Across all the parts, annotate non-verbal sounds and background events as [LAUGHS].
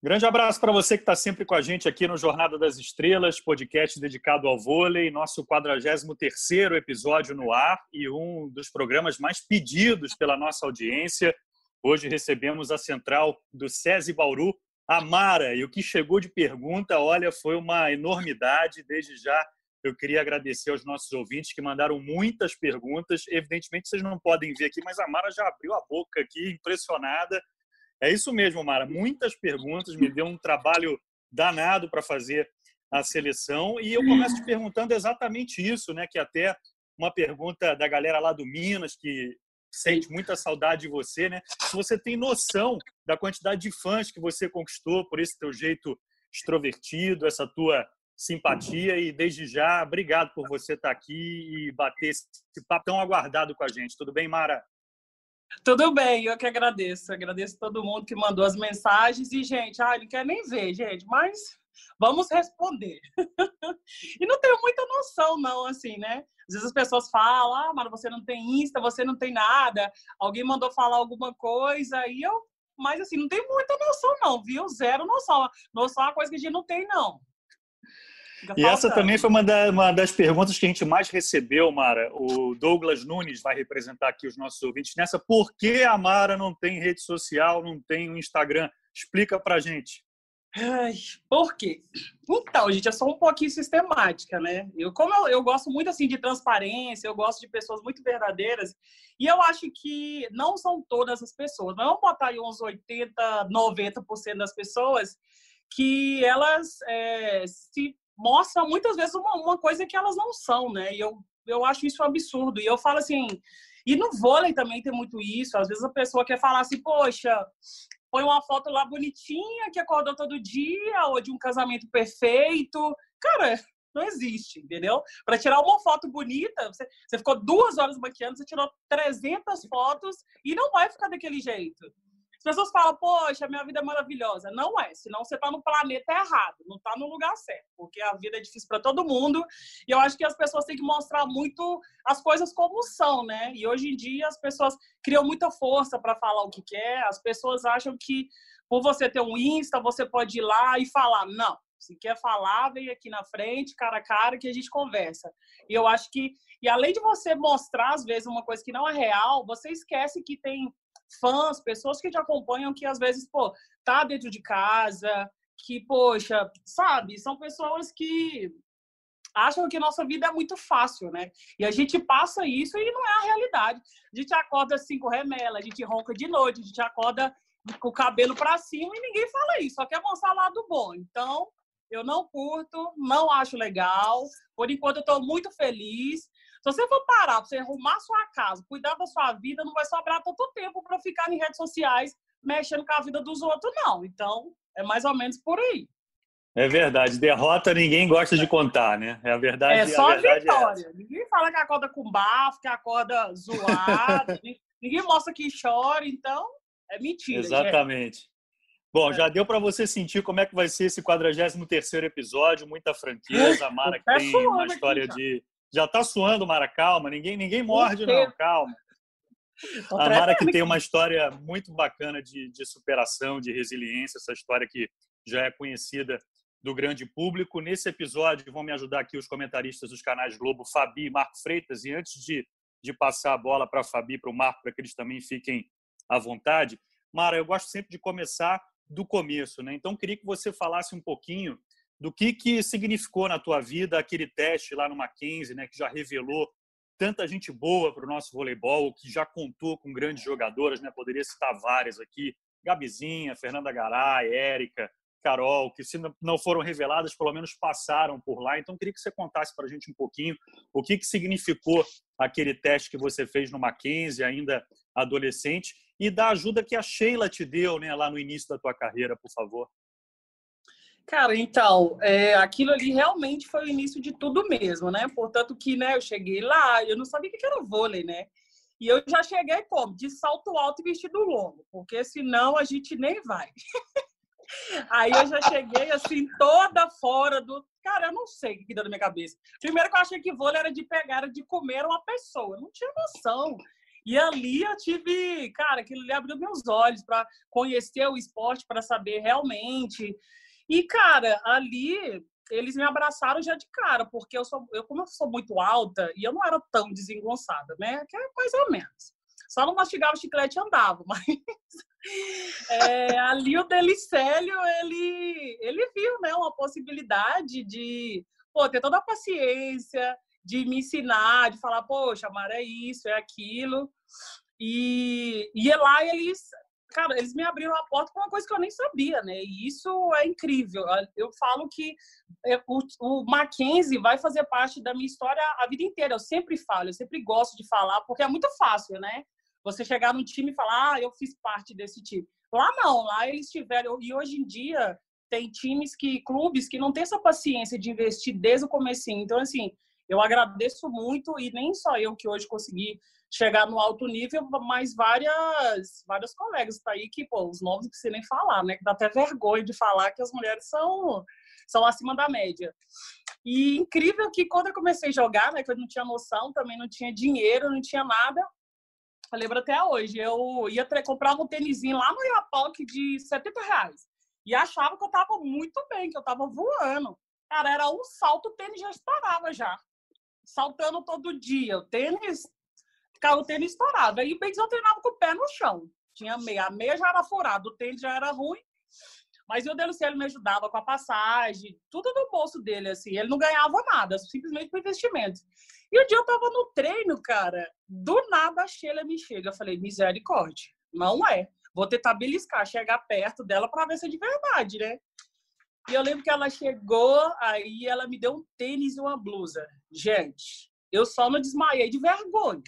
Grande abraço para você que está sempre com a gente aqui no Jornada das Estrelas, podcast dedicado ao vôlei, nosso 43º episódio no ar e um dos programas mais pedidos pela nossa audiência. Hoje recebemos a central do SESI Bauru, a Mara, e o que chegou de pergunta, olha, foi uma enormidade. Desde já eu queria agradecer aos nossos ouvintes que mandaram muitas perguntas. Evidentemente vocês não podem ver aqui, mas a Mara já abriu a boca aqui, impressionada é isso mesmo, Mara. Muitas perguntas, me deu um trabalho danado para fazer a seleção e eu começo te perguntando exatamente isso, né? Que até uma pergunta da galera lá do Minas que sente muita saudade de você, né? Se você tem noção da quantidade de fãs que você conquistou por esse teu jeito extrovertido, essa tua simpatia e desde já obrigado por você estar aqui e bater esse papo tão aguardado com a gente. Tudo bem, Mara? Tudo bem, eu que agradeço. Agradeço todo mundo que mandou as mensagens. E, gente, ai, não quer nem ver, gente, mas vamos responder. [LAUGHS] e não tenho muita noção, não, assim, né? Às vezes as pessoas falam, ah, mas você não tem Insta, você não tem nada. Alguém mandou falar alguma coisa e eu. Mas, assim, não tenho muita noção, não, viu? Zero noção. Noção é uma coisa que a gente não tem, não. E essa também foi uma, da, uma, das perguntas que a gente mais recebeu, Mara. O Douglas Nunes vai representar aqui os nossos ouvintes nessa. Por que a Mara não tem rede social, não tem um Instagram? Explica pra gente. Ai, por quê? Então, gente, eu sou um pouquinho sistemática, né? Eu, como eu, eu gosto muito assim de transparência, eu gosto de pessoas muito verdadeiras, e eu acho que não são todas as pessoas, mas vamos botar aí uns 80, 90% das pessoas que elas é, se mostram muitas vezes uma, uma coisa que elas não são, né? E eu, eu acho isso um absurdo. E eu falo assim, e no vôlei também tem muito isso. Às vezes a pessoa quer falar assim, poxa, põe uma foto lá bonitinha que acordou todo dia, ou de um casamento perfeito. Cara, [LAUGHS] não existe, entendeu? Para tirar uma foto bonita, você, você ficou duas horas maquiando, você tirou 300 fotos e não vai ficar daquele jeito. As pessoas falam, poxa, minha vida é maravilhosa. Não é, senão você está no planeta errado, não está no lugar certo, porque a vida é difícil para todo mundo. E eu acho que as pessoas têm que mostrar muito as coisas como são, né? E hoje em dia as pessoas criam muita força para falar o que quer. As pessoas acham que por você ter um Insta, você pode ir lá e falar. Não, se quer falar, vem aqui na frente, cara a cara, que a gente conversa. E eu acho que, e além de você mostrar, às vezes, uma coisa que não é real, você esquece que tem fãs, pessoas que te acompanham que às vezes, pô, tá dentro de casa, que, poxa, sabe, são pessoas que acham que nossa vida é muito fácil, né? E a gente passa isso e não é a realidade. A gente acorda cinco remela, a gente ronca de noite, a gente acorda com o cabelo para cima e ninguém fala isso, só quer mostrar lado bom. Então, eu não curto, não acho legal. Por enquanto, eu estou muito feliz. Se você for parar para você arrumar sua casa, cuidar da sua vida, não vai sobrar tanto tempo para ficar em redes sociais mexendo com a vida dos outros, não. Então, é mais ou menos por aí. É verdade. Derrota ninguém gosta de contar, né? É a verdade. É só a, a é vitória. É ninguém fala que acorda com bafo, que acorda zoado. [LAUGHS] ninguém mostra que chora. Então, é mentira. Exatamente. Gente. Bom, é. já deu para você sentir como é que vai ser esse 43 episódio, muita franqueza. A [LAUGHS] Mara que tem uma história de já tá suando, Mara, calma. Ninguém, ninguém morde, não, calma. A Mara que tem uma história muito bacana de, de superação, de resiliência, essa história que já é conhecida do grande público. Nesse episódio vão me ajudar aqui os comentaristas dos canais Globo, Fabi e Marco Freitas. E antes de, de passar a bola para a Fabi e para o Marco, para que eles também fiquem à vontade, Mara, eu gosto sempre de começar do começo, né? Então, queria que você falasse um pouquinho do que, que significou na tua vida aquele teste lá no Mackenzie, né, que já revelou tanta gente boa para o nosso voleibol, que já contou com grandes jogadoras, né? Poderia citar várias aqui, Gabizinha, Fernanda Garay, Érica, Carol, que se não foram reveladas, pelo menos passaram por lá. Então, queria que você contasse para a gente um pouquinho o que, que significou aquele teste que você fez no Mackenzie, ainda adolescente, e da ajuda que a Sheila te deu né, lá no início da tua carreira, por favor. Cara, então, é, aquilo ali realmente foi o início de tudo mesmo, né? Portanto que, né, eu cheguei lá, eu não sabia o que era vôlei, né? E eu já cheguei como? De salto alto e vestido longo, porque senão a gente nem vai. [LAUGHS] Aí eu já cheguei assim, toda fora do. Cara, eu não sei o que deu na minha cabeça. Primeiro que eu achei que vôlei era de pegar, era de comer uma pessoa. Eu não tinha noção. E ali eu tive, cara, aquilo ali abriu meus olhos para conhecer o esporte, para saber realmente. E, cara, ali eles me abraçaram já de cara, porque eu sou, eu como eu sou muito alta e eu não era tão desengonçada, né? Que é mais ou menos. Só não mastigava chiclete e andava, [LAUGHS] mas é, ali o Delicélio, ele, ele viu, né, uma possibilidade de, pô, ter toda a paciência, de me ensinar, de falar, poxa, Mara, é isso, é aquilo. E, e lá eles cara, eles me abriram a porta com uma coisa que eu nem sabia, né? E isso é incrível. Eu falo que é, o, Mackenzie vai fazer parte da minha história a vida inteira. Eu sempre falo, eu sempre gosto de falar, porque é muito fácil, né? Você chegar num time e falar, ah, eu fiz parte desse time. Lá não, lá eles tiveram. E hoje em dia tem times que, clubes que não têm essa paciência de investir desde o começo. Então, assim, eu agradeço muito e nem só eu que hoje consegui chegar no alto nível, mas várias, vários colegas tá aí que, pô, os nomes não precisa nem falar, né? Que dá até vergonha de falar que as mulheres são, são acima da média. E incrível que quando eu comecei a jogar, né, que eu não tinha noção, também não tinha dinheiro, não tinha nada. Eu lembro até hoje, eu ia comprar um tênisinho lá no Iapoc de 70 reais. E achava que eu tava muito bem, que eu tava voando. Cara, era um salto, o tênis já estourava já. Saltando todo dia. O tênis o tênis estourado. Aí o Benz eu treinava com o pé no chão. Tinha meia. A meia já era furada, o tênis já era ruim. Mas o Deluciano me ajudava com a passagem, tudo no bolso dele, assim. Ele não ganhava nada, simplesmente por investimento. E um dia eu tava no treino, cara, do nada a Sheila me chega. Eu falei, misericórdia, não é. Vou tentar beliscar, chegar perto dela para ver se é de verdade, né? E eu lembro que ela chegou, aí ela me deu um tênis e uma blusa. Gente, eu só não desmaiei de vergonha.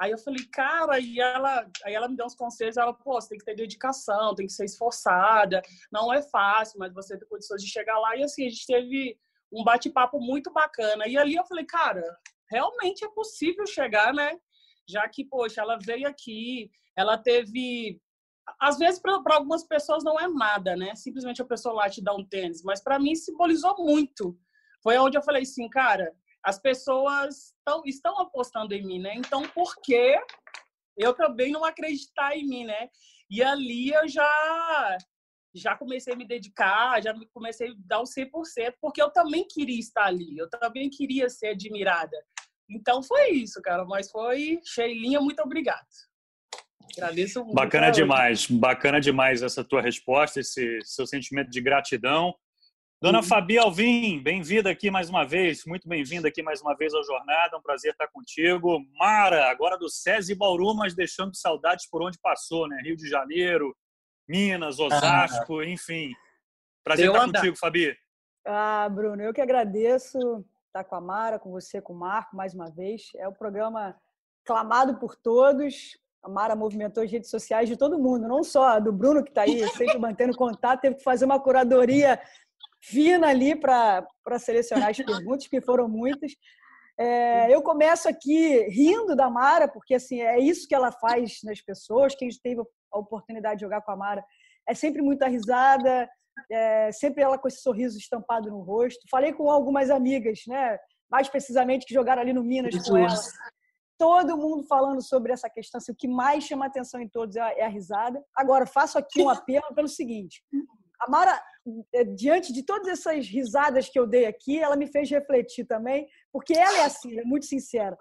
Aí eu falei, cara, e ela, aí ela me deu uns conselhos, ela, pô, você tem que ter dedicação, tem que ser esforçada, não é fácil, mas você tem condições de chegar lá. E assim, a gente teve um bate-papo muito bacana. E ali eu falei, cara, realmente é possível chegar, né? Já que, poxa, ela veio aqui, ela teve. Às vezes, para algumas pessoas não é nada, né? Simplesmente a pessoa lá te dá um tênis, mas para mim simbolizou muito. Foi onde eu falei assim, cara, as pessoas tão, estão apostando em mim, né? Então, por que eu também não acreditar em mim, né? E ali eu já já comecei a me dedicar, já comecei a dar o 100%, porque eu também queria estar ali, eu também queria ser admirada. Então foi isso, cara, mas foi Sheilinha, muito obrigado. Agradeço muito. Bacana demais, bacana demais essa tua resposta, esse seu sentimento de gratidão. Dona uhum. Fabi Alvim, bem-vinda aqui mais uma vez, muito bem-vinda aqui mais uma vez ao Jornada, um prazer estar contigo. Mara, agora do SESI Bauru, mas deixando saudades por onde passou, né? Rio de Janeiro, Minas, Osasco, ah. enfim. Prazer estar andar. contigo, Fabi. Ah, Bruno, eu que agradeço estar com a Mara, com você, com o Marco, mais uma vez. É um programa clamado por todos. A Mara movimentou as redes sociais de todo mundo, não só do Bruno, que está aí sempre mantendo contato, teve que fazer uma curadoria fina ali para selecionar as perguntas, que foram muitas. É, eu começo aqui rindo da Mara, porque assim é isso que ela faz nas pessoas. Quem teve a oportunidade de jogar com a Mara é sempre muita risada, é, sempre ela com esse sorriso estampado no rosto. Falei com algumas amigas, né, mais precisamente que jogaram ali no Minas com ela. Todo mundo falando sobre essa questão. Assim, o que mais chama atenção em todos é a risada. Agora, faço aqui um apelo pelo seguinte: a Mara, diante de todas essas risadas que eu dei aqui, ela me fez refletir também, porque ela é assim, é muito sincera.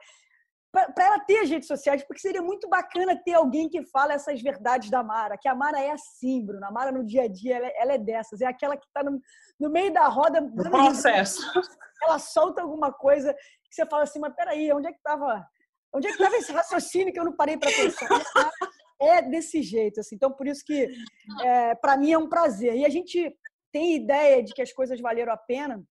Para ela ter as redes sociais, porque seria muito bacana ter alguém que fala essas verdades da Mara, que a Mara é assim, Bruno. A Mara no dia a dia, ela, é, ela é dessas, é aquela que está no, no, meio da roda. No processo. Ela solta alguma coisa que você fala assim, mas peraí, onde é que estava onde é que estava esse raciocínio que eu não parei para pensar? é desse jeito, assim. Então, por isso que, é, para mim, é um prazer. E a gente tem ideia de que as coisas valeram a pena,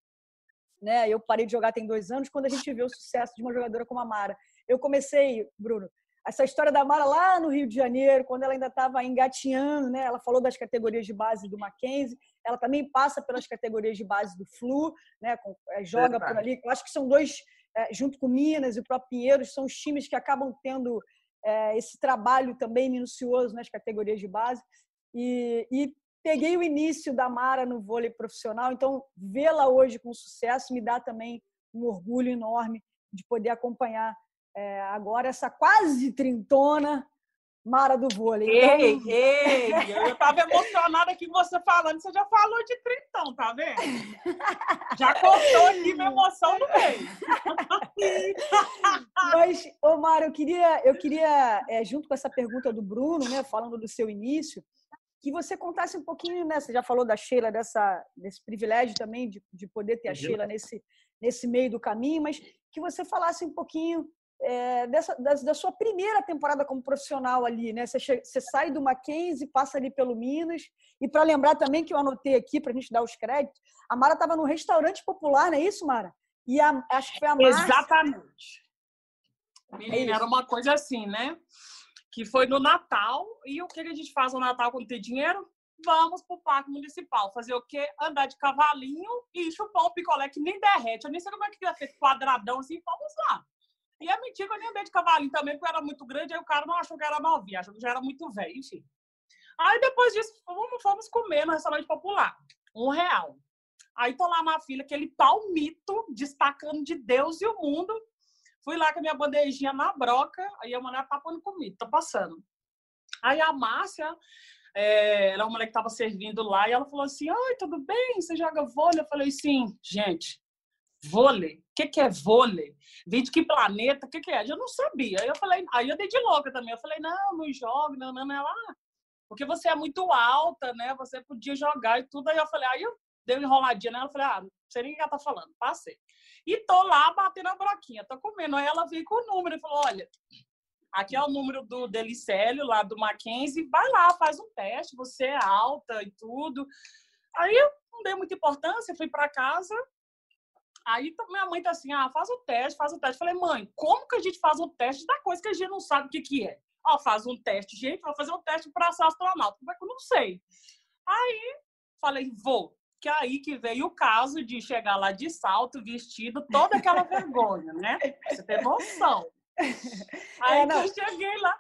né? Eu parei de jogar tem dois anos quando a gente vê o sucesso de uma jogadora como a Mara. Eu comecei, Bruno, essa história da Mara lá no Rio de Janeiro, quando ela ainda estava engatinhando, né? Ela falou das categorias de base do Mackenzie, ela também passa pelas categorias de base do Flu, né? É, joga por ali. Eu acho que são dois, é, junto com Minas e o próprio Pinheiros, são os times que acabam tendo é, esse trabalho também minucioso nas categorias de base. E, e peguei o início da Mara no vôlei profissional, então vê-la hoje com sucesso me dá também um orgulho enorme de poder acompanhar é, agora essa quase trintona Mara do vôlei. Ei, então... ei, eu estava emocionada aqui você falando, você já falou de trintão, tá vendo? Já cortou aqui minha emoção no meio. Mas, ô Mara, eu queria, eu queria é, junto com essa pergunta do Bruno, né, falando do seu início, que você contasse um pouquinho, né? Você já falou da Sheila, dessa, desse privilégio também de, de poder ter a Sheila nesse, nesse meio do caminho, mas que você falasse um pouquinho é, dessa, da, da, sua primeira temporada como profissional ali, né? Você, che, você sai do Mackenzie, passa ali pelo Minas. E para lembrar também que eu anotei aqui para a gente dar os créditos, a Mara estava num restaurante popular, não é isso, Mara? E a, acho que foi a Márcia... Exatamente. Menina, é era uma coisa assim, né? Que foi no Natal. E o que a gente faz no Natal quando tem dinheiro? Vamos pro Parque Municipal. Fazer o quê? Andar de cavalinho e chupar um picolé que nem derrete. Eu nem sei como é que ia ser quadradão assim. Vamos lá. E é mentira que eu nem andei de cavalinho também, porque era muito grande, aí o cara não achou que era novinha, achou que já era muito velho, enfim. Aí depois disso, fomos, fomos comer no restaurante popular. Um real. Aí tô lá na fila, aquele palmito, destacando de Deus e o mundo. Fui lá com a minha bandejinha na broca, aí a mulher tá pondo comida, tá passando. Aí a Márcia, é, ela é uma mulher que tava servindo lá, e ela falou assim, oi, tudo bem? Você joga vôlei? Eu falei, sim, gente, Vôlei? O que, que é vôlei? Vem de que planeta? O que, que é? Eu não sabia. Aí eu falei, aí eu dei de louca também. Eu falei, não, não jogo, não, não, não. Ela, ah, porque você é muito alta, né? Você podia jogar e tudo. Aí eu falei, aí eu dei uma enroladinha nela. Falei, ah, não sei nem o que ela tá falando. Passei. E tô lá batendo a broquinha, tô comendo. Aí ela veio com o número e falou, olha, aqui é o número do Delicélio, lá do Mackenzie. Vai lá, faz um teste. Você é alta e tudo. Aí eu não dei muita importância, fui para casa Aí minha mãe tá assim, ah, faz o teste, faz o teste. Falei, mãe, como que a gente faz o teste da coisa que a gente não sabe o que, que é? Ó, faz um teste, gente, vou fazer um teste para ser astronauta. Como é que eu não sei? Aí, falei, vou. Que é aí que veio o caso de chegar lá de salto, vestido, toda aquela [LAUGHS] vergonha, né? Você tem noção. [LAUGHS] Aí é, eu cheguei lá.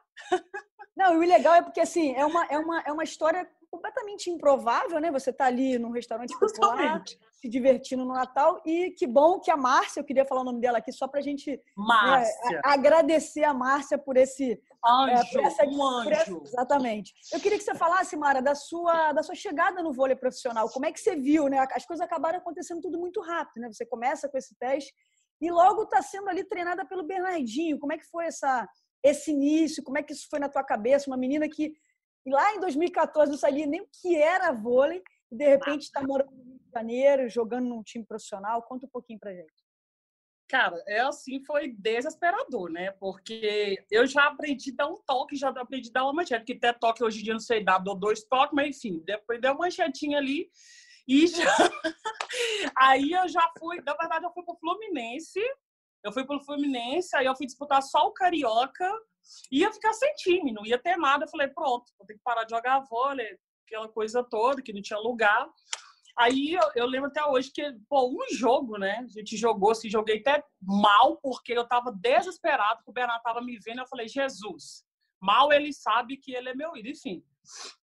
Não, e o legal é porque, assim, é uma, é uma, é uma história completamente improvável, né? Você tá ali num restaurante popular, se divertindo no Natal. E que bom que a Márcia, eu queria falar o nome dela aqui só para a gente né, agradecer a Márcia por esse. Anjo, é, essa, um anjo. Essa, exatamente. Eu queria que você falasse, Mara, da sua, da sua chegada no vôlei profissional. Como é que você viu, né? As coisas acabaram acontecendo tudo muito rápido, né? Você começa com esse teste e logo está sendo ali treinada pelo Bernardinho. Como é que foi essa, esse início? Como é que isso foi na tua cabeça? Uma menina que lá em 2014 não sabia nem o que era vôlei e de repente está morando Janeiro, jogando num time profissional. Conta um pouquinho pra gente. Cara, é assim, foi desesperador, né? Porque eu já aprendi a dar um toque, já aprendi a dar uma manchete, que até toque hoje em dia não sei dar, dou dois toques, mas enfim, depois deu uma manchetinha ali e já... [LAUGHS] aí eu já fui, na verdade eu fui pro Fluminense, eu fui pro Fluminense, aí eu fui disputar só o Carioca, ia ficar sem time, não ia ter nada, eu falei, pronto, vou ter que parar de jogar vôlei, aquela coisa toda, que não tinha lugar. Aí eu, eu, lembro até hoje que, pô, um jogo, né? A gente jogou, assim, joguei até mal, porque eu tava desesperado, que o Bernardo tava me vendo. Eu falei, Jesus, mal ele sabe que ele é meu ídolo. Enfim,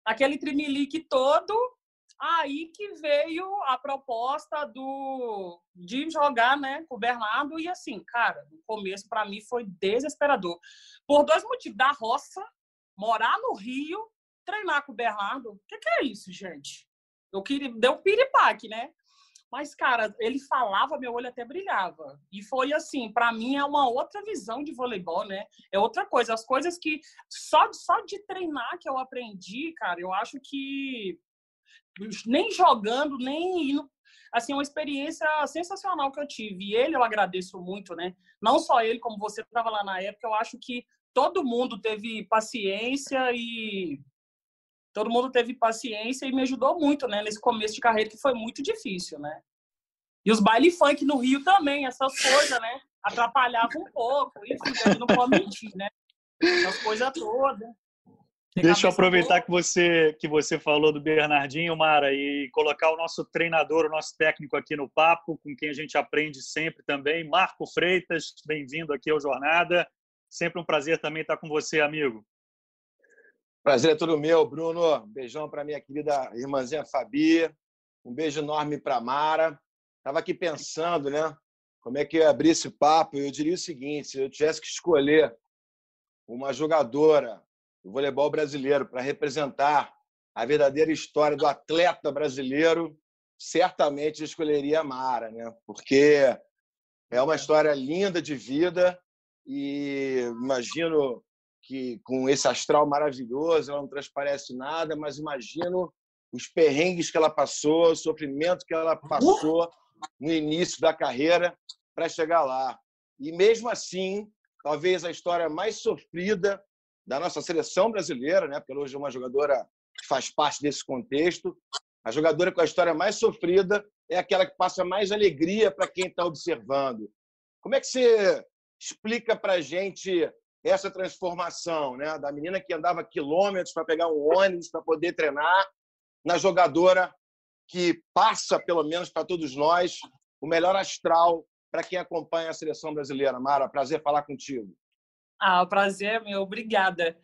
aquele trimelique todo, aí que veio a proposta do de jogar, né, com o Bernardo. E assim, cara, no começo para mim foi desesperador. Por dois motivos. Da roça, morar no Rio treinar com o Bernardo. O que, que, é isso, gente? Eu queria. Deu um piripaque, né? Mas, cara, ele falava, meu olho até brilhava. E foi assim, para mim é uma outra visão de voleibol, né? É outra coisa. As coisas que só, só de treinar que eu aprendi, cara, eu acho que nem jogando, nem indo. Assim, uma experiência sensacional que eu tive. E ele eu agradeço muito, né? Não só ele, como você estava lá na época, eu acho que todo mundo teve paciência e todo mundo teve paciência e me ajudou muito, né, nesse começo de carreira que foi muito difícil, né? E os baile funk no Rio também, essas coisas, né? Atrapalhavam um pouco, enfim, a não pode mentir, né? Essas coisas todas. Deixa eu aproveitar que você, que você falou do Bernardinho, Mara, e colocar o nosso treinador, o nosso técnico aqui no papo, com quem a gente aprende sempre também. Marco Freitas, bem-vindo aqui ao Jornada. Sempre um prazer também estar com você, amigo. Prazer é todo meu, Bruno. Beijão para minha querida irmãzinha Fabi. Um beijo enorme para Mara. Estava aqui pensando, né? como é que eu ia abrir esse papo, eu diria o seguinte: se eu tivesse que escolher uma jogadora do voleibol brasileiro para representar a verdadeira história do atleta brasileiro, certamente eu escolheria a Mara, né? Porque é uma história linda de vida e imagino que com esse astral maravilhoso ela não transparece nada, mas imagino os perrengues que ela passou, o sofrimento que ela passou no início da carreira para chegar lá. E mesmo assim, talvez a história mais sofrida da nossa seleção brasileira, né? Porque hoje é uma jogadora que faz parte desse contexto. A jogadora com a história mais sofrida é aquela que passa mais alegria para quem está observando. Como é que você explica para a gente essa transformação, né? Da menina que andava quilômetros para pegar um ônibus para poder treinar, na jogadora que passa, pelo menos para todos nós, o melhor astral para quem acompanha a seleção brasileira. Mara, prazer falar contigo. Ah, prazer é meu, obrigada.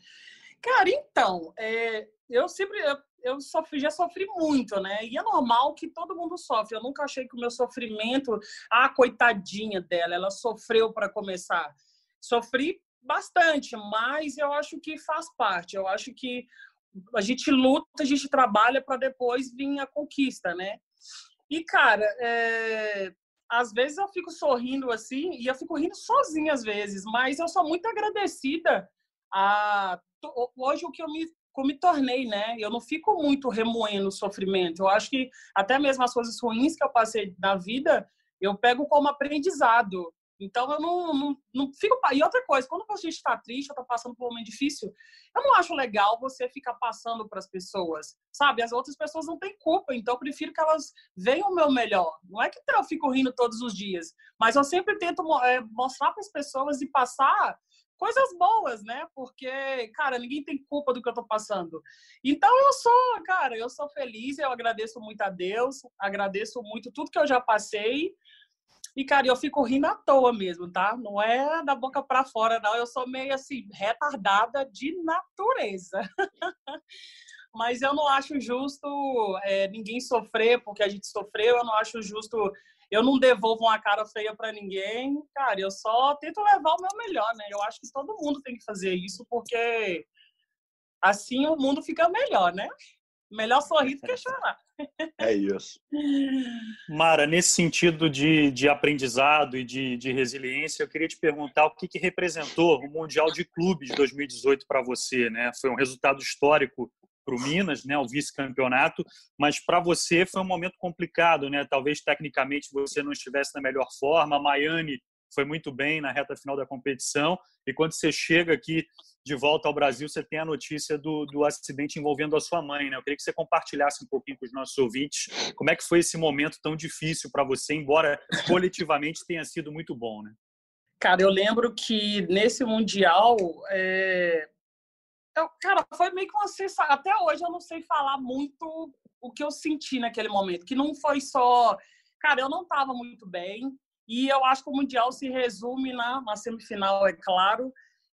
Cara, então, é, eu sempre eu, eu sofri, já sofri muito, né? E é normal que todo mundo sofre. Eu nunca achei que o meu sofrimento, ah, coitadinha dela, ela sofreu para começar. Sofri bastante, mas eu acho que faz parte. Eu acho que a gente luta, a gente trabalha para depois vir a conquista, né? E, cara, é... às vezes eu fico sorrindo assim, e eu fico rindo sozinha às vezes, mas eu sou muito agradecida a hoje o que eu me, eu me tornei, né? Eu não fico muito remoendo o sofrimento. Eu acho que até mesmo as coisas ruins que eu passei na vida, eu pego como aprendizado. Então, eu não, não, não fico. E outra coisa, quando a gente está triste ou está passando por um momento difícil, eu não acho legal você ficar passando para as pessoas, sabe? As outras pessoas não têm culpa, então eu prefiro que elas vejam o meu melhor. Não é que eu fico rindo todos os dias, mas eu sempre tento é, mostrar para as pessoas e passar coisas boas, né? Porque, cara, ninguém tem culpa do que eu tô passando. Então eu sou, cara, eu sou feliz, eu agradeço muito a Deus, agradeço muito tudo que eu já passei e, cara, eu fico rindo à toa mesmo, tá? Não é da boca para fora, não. Eu sou meio assim, retardada de natureza. [LAUGHS] Mas eu não acho justo é, ninguém sofrer porque a gente sofreu. Eu não acho justo. Eu não devolvo uma cara feia para ninguém. Cara, eu só tento levar o meu melhor, né? Eu acho que todo mundo tem que fazer isso porque assim o mundo fica melhor, né? Melhor sorrir do que chorar. É isso. Mara, nesse sentido de, de aprendizado e de, de resiliência, eu queria te perguntar o que, que representou o Mundial de Clubes de 2018 para você, né? Foi um resultado histórico para o Minas, né, o vice-campeonato, mas para você foi um momento complicado, né? Talvez tecnicamente você não estivesse na melhor forma. A Miami foi muito bem na reta final da competição e quando você chega aqui de volta ao Brasil, você tem a notícia do, do acidente envolvendo a sua mãe, né? Eu queria que você compartilhasse um pouquinho com os nossos ouvintes como é que foi esse momento tão difícil para você, embora coletivamente tenha sido muito bom, né? Cara, eu lembro que nesse Mundial, é... eu, cara, foi meio que uma sensação. Até hoje eu não sei falar muito o que eu senti naquele momento, que não foi só. Cara, eu não estava muito bem, e eu acho que o Mundial se resume na, na semifinal, é claro,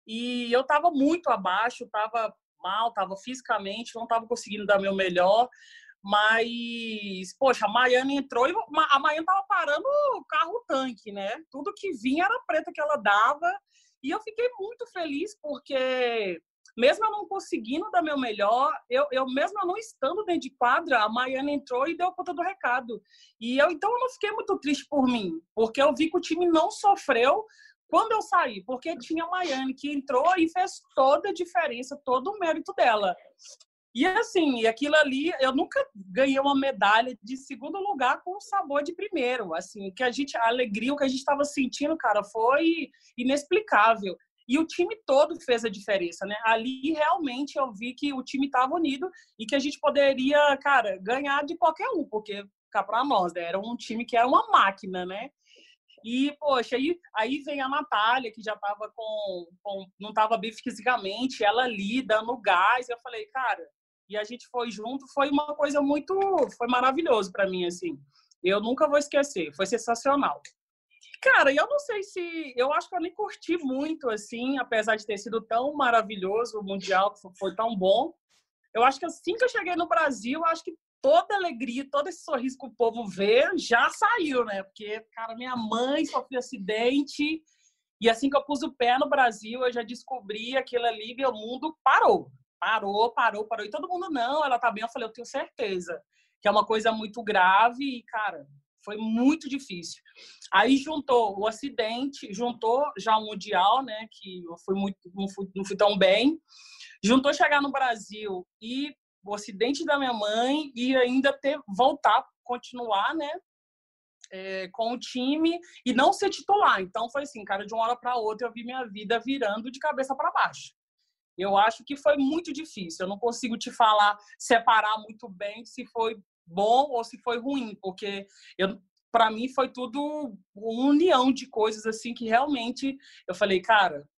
e eu estava muito abaixo, estava mal, estava fisicamente, não estava conseguindo dar meu melhor. Mas, poxa, a Miami entrou e a Miami estava parando o carro tanque, né? Tudo que vinha era preta que ela dava. E eu fiquei muito feliz porque, mesmo eu não conseguindo dar meu melhor, eu, eu mesmo eu não estando dentro de quadra, a Miami entrou e deu conta do recado. E eu, então, eu não fiquei muito triste por mim, porque eu vi que o time não sofreu quando eu saí, porque tinha a Miami que entrou e fez toda a diferença, todo o mérito dela. E assim, aquilo ali, eu nunca ganhei uma medalha de segundo lugar com sabor de primeiro. Assim, que a gente, a alegria, o que a gente estava sentindo, cara, foi inexplicável. E o time todo fez a diferença, né? Ali realmente eu vi que o time estava unido e que a gente poderia, cara, ganhar de qualquer um, porque cá para nós, né? era um time que era uma máquina, né? E, poxa, aí, aí vem a Natália, que já tava com, com não tava bem fisicamente, ela ali dando gás. Eu falei, cara, e a gente foi junto, foi uma coisa muito, foi maravilhoso para mim, assim. Eu nunca vou esquecer, foi sensacional. Cara, eu não sei se. Eu acho que eu nem curti muito, assim, apesar de ter sido tão maravilhoso o Mundial, que foi tão bom. Eu acho que assim que eu cheguei no Brasil, acho que toda alegria, todo esse sorriso que o povo vê, já saiu, né? Porque, cara, minha mãe sofreu acidente e assim que eu pus o pé no Brasil, eu já descobri aquilo ali, meu mundo parou. Parou, parou, parou. E todo mundo, não, ela tá bem. Eu falei, eu tenho certeza que é uma coisa muito grave e, cara, foi muito difícil. Aí juntou o acidente, juntou já o Mundial, né, que eu fui muito, não fui, não fui tão bem, juntou chegar no Brasil e o acidente da minha mãe e ainda ter voltar, continuar, né, é, com o time e não ser titular. Então foi assim, cara, de uma hora para outra eu vi minha vida virando de cabeça para baixo. Eu acho que foi muito difícil. Eu não consigo te falar, separar muito bem se foi bom ou se foi ruim, porque eu para mim foi tudo uma união de coisas assim que realmente eu falei, cara,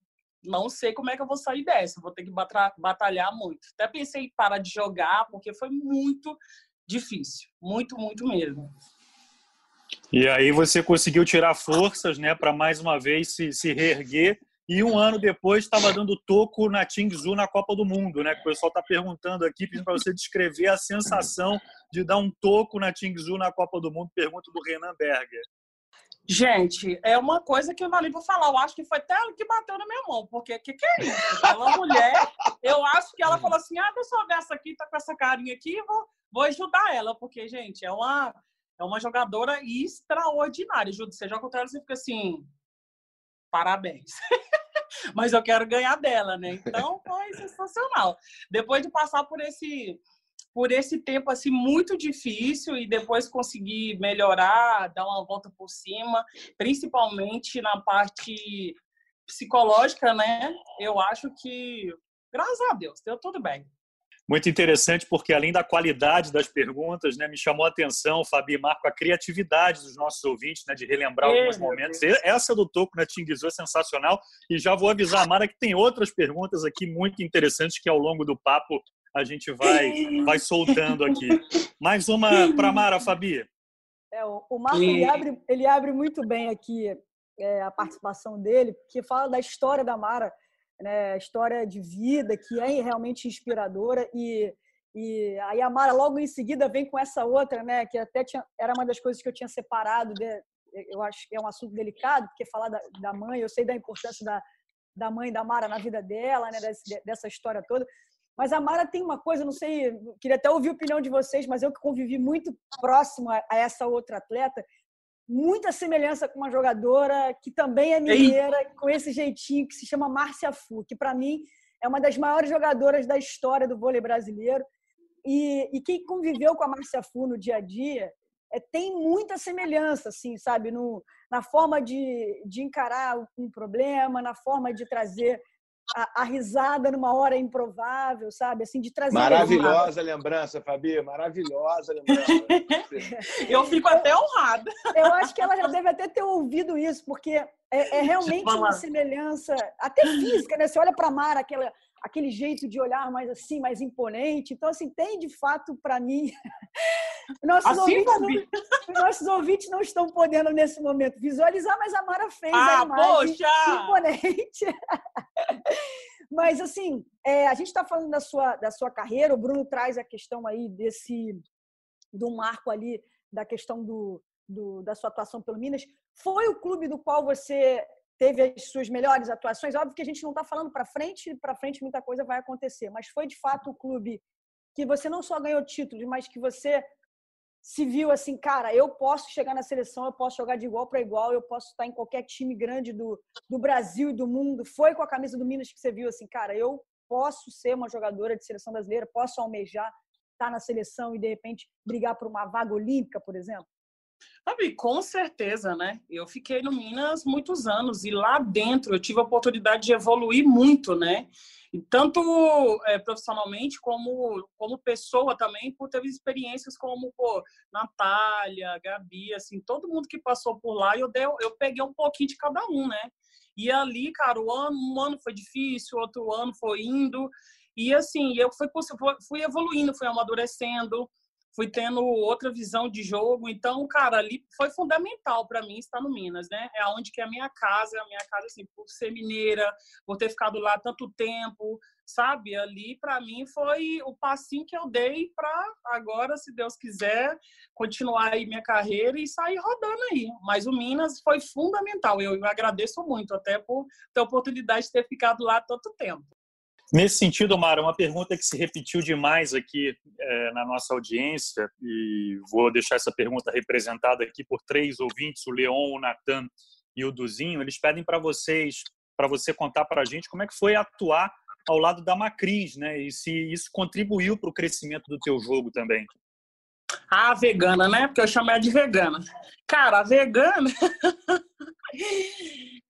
não sei como é que eu vou sair dessa, vou ter que batalhar muito. Até pensei em parar de jogar, porque foi muito difícil, muito, muito mesmo. E aí você conseguiu tirar forças, né, para mais uma vez se, se reerguer. E um ano depois estava dando toco na Tingzu na Copa do Mundo, né? O pessoal está perguntando aqui, pedindo para você descrever a sensação de dar um toco na Tingzu na Copa do Mundo. Pergunta do Renan Berger. Gente, é uma coisa que eu não ali vou falar. Eu acho que foi até ela que bateu na minha mão, porque que que é isso? Aquela mulher, eu acho que ela falou assim: ah, deixa eu ver essa aqui, tá com essa carinha aqui, vou, vou ajudar ela, porque, gente, é uma, é uma jogadora extraordinária. Júlio, você joga contra ela, você fica assim, parabéns. [LAUGHS] Mas eu quero ganhar dela, né? Então foi sensacional. Depois de passar por esse por esse tempo assim muito difícil e depois conseguir melhorar, dar uma volta por cima, principalmente na parte psicológica, né? Eu acho que graças a Deus deu tudo bem. Muito interessante, porque além da qualidade das perguntas, né, me chamou a atenção, Fabi Marco, a criatividade dos nossos ouvintes, né, de relembrar alguns momentos. Essa do Toco na Tinguizou é sensacional. E já vou avisar a Mara que tem outras perguntas aqui muito interessantes que ao longo do papo a gente vai, vai soltando aqui. Mais uma para Mara, Fabi. É, o Marco ele abre, ele abre muito bem aqui é, a participação dele, porque fala da história da Mara né, história de vida que é realmente inspiradora e e aí a Mara logo em seguida vem com essa outra, né, que até tinha, era uma das coisas que eu tinha separado, de, eu acho que é um assunto delicado, porque falar da, da mãe, eu sei da importância da, da mãe da Mara na vida dela, né, dessa, dessa história toda. Mas a Mara tem uma coisa, não sei, queria até ouvir a opinião de vocês, mas eu que convivi muito próximo a, a essa outra atleta, muita semelhança com uma jogadora que também é mineira, Ei. com esse jeitinho, que se chama Márcia Fu, que para mim é uma das maiores jogadoras da história do vôlei brasileiro. E, e quem conviveu com a Márcia Fu no dia a dia é, tem muita semelhança, assim, sabe? No, na forma de, de encarar um problema, na forma de trazer a, a, risada numa hora improvável, sabe? Assim, de trazer. Maravilhosa uma... lembrança, Fabi, maravilhosa lembrança. eu fico até honrada. Eu acho que ela já deve até ter ouvido isso, porque é, é realmente uma semelhança, até física, né? Você olha para a Mara, aquela aquele jeito de olhar mais assim, mais imponente. Então, assim, tem de fato para mim. Nossos, assim, ouvintes não, [LAUGHS] nossos ouvintes não estão podendo, nesse momento, visualizar, mas a Mara fez ah, a imagem poxa! imponente. [LAUGHS] mas, assim, é, a gente está falando da sua, da sua carreira, o Bruno traz a questão aí desse do marco ali, da questão do, do, da sua atuação pelo Minas. Foi o clube do qual você teve as suas melhores atuações. Óbvio que a gente não está falando para frente, para frente muita coisa vai acontecer, mas foi de fato o clube que você não só ganhou títulos, mas que você se viu assim, cara, eu posso chegar na seleção, eu posso jogar de igual para igual, eu posso estar em qualquer time grande do, do Brasil e do mundo. Foi com a camisa do Minas que você viu assim, cara, eu posso ser uma jogadora de seleção brasileira, posso almejar estar na seleção e de repente brigar por uma vaga olímpica, por exemplo? Sabe, com certeza, né? Eu fiquei no Minas muitos anos e lá dentro eu tive a oportunidade de evoluir muito, né? E tanto é, profissionalmente como como pessoa também, por ter experiências como pô, Natália, Gabi, assim, todo mundo que passou por lá, eu dei, eu peguei um pouquinho de cada um, né? E ali, cara, ano, um ano foi difícil, outro ano foi indo, e assim, eu fui, fui evoluindo, fui amadurecendo, fui tendo outra visão de jogo. Então, cara, ali foi fundamental para mim estar no Minas, né? É onde que é a minha casa, a minha casa assim, por ser mineira, por ter ficado lá tanto tempo, sabe? Ali para mim foi o passinho que eu dei para agora, se Deus quiser, continuar aí minha carreira e sair rodando aí. Mas o Minas foi fundamental. Eu, eu agradeço muito até por ter a oportunidade de ter ficado lá tanto tempo. Nesse sentido, Mara, uma pergunta que se repetiu demais aqui é, na nossa audiência, e vou deixar essa pergunta representada aqui por três ouvintes, o Leon, o Natan e o Duzinho. Eles pedem para vocês, para você contar para a gente como é que foi atuar ao lado da Macris, né? E se isso contribuiu para o crescimento do teu jogo também. A vegana, né? Porque eu chamei ela de vegana. Cara, a vegana. [LAUGHS]